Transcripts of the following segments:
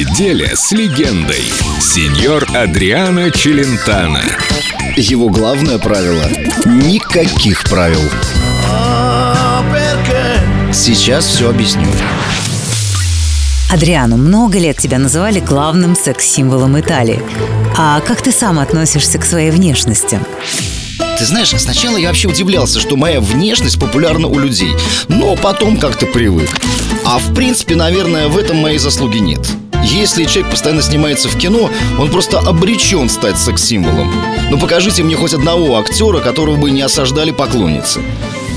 Неделя с легендой. Сеньор Адриано Челентано. Его главное правило – никаких правил. Сейчас все объясню. Адриану, много лет тебя называли главным секс-символом Италии. А как ты сам относишься к своей внешности? Ты знаешь, сначала я вообще удивлялся, что моя внешность популярна у людей Но потом как-то привык А в принципе, наверное, в этом моей заслуги нет если человек постоянно снимается в кино, он просто обречен стать секс-символом. Но покажите мне хоть одного актера, которого бы не осаждали поклонницы.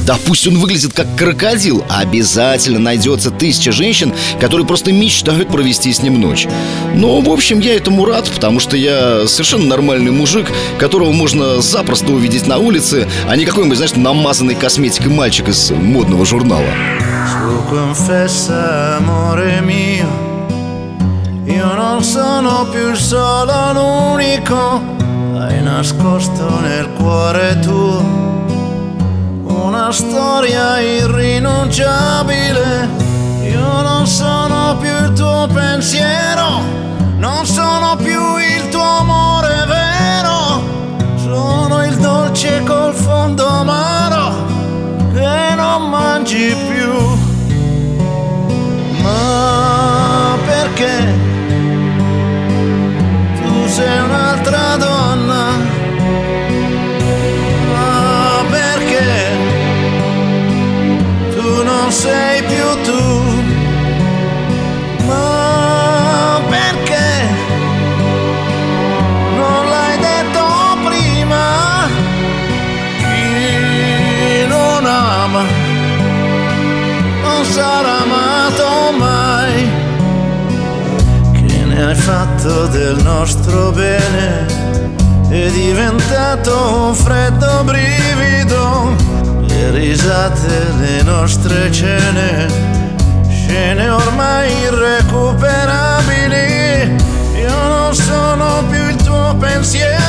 Да пусть он выглядит как крокодил, а обязательно найдется тысяча женщин, которые просто мечтают провести с ним ночь. Но, в общем, я этому рад, потому что я совершенно нормальный мужик, которого можно запросто увидеть на улице, а не какой-нибудь, знаешь, намазанный косметикой мальчик из модного журнала. Io non sono più il solo l'unico, hai nascosto nel cuore tuo una storia irrinunciabile. Io non sono più il tuo pensiero, fatto del nostro bene è diventato un freddo brivido le risate le nostre cene scene ormai irrecuperabili. Io non sono più il tuo pensiero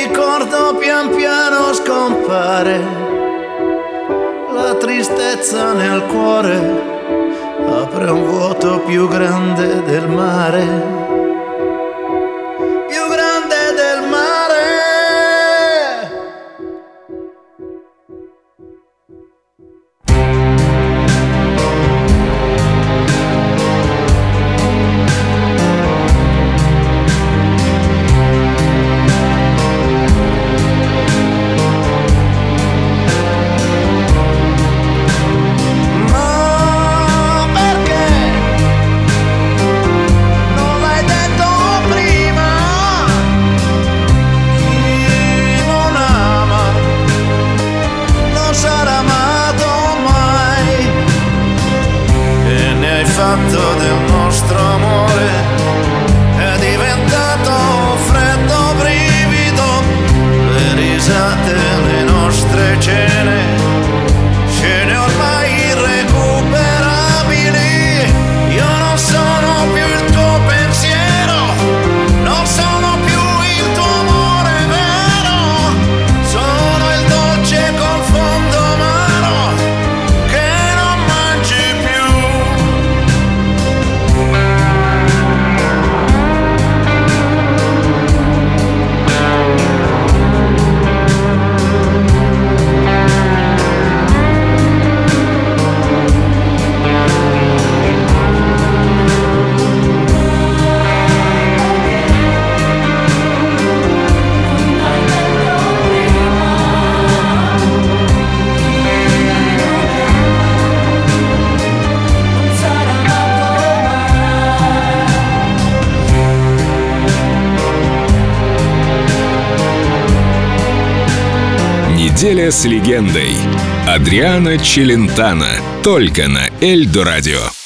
ricordo pian piano scompare. La tristezza nel cuore apre un vuoto più grande del mare. fatto del nostro amore è diventato un freddo brivido, le risate, le nostre cene. Неделя с легендой. Адриана Челентано. Только на Эльдо радио.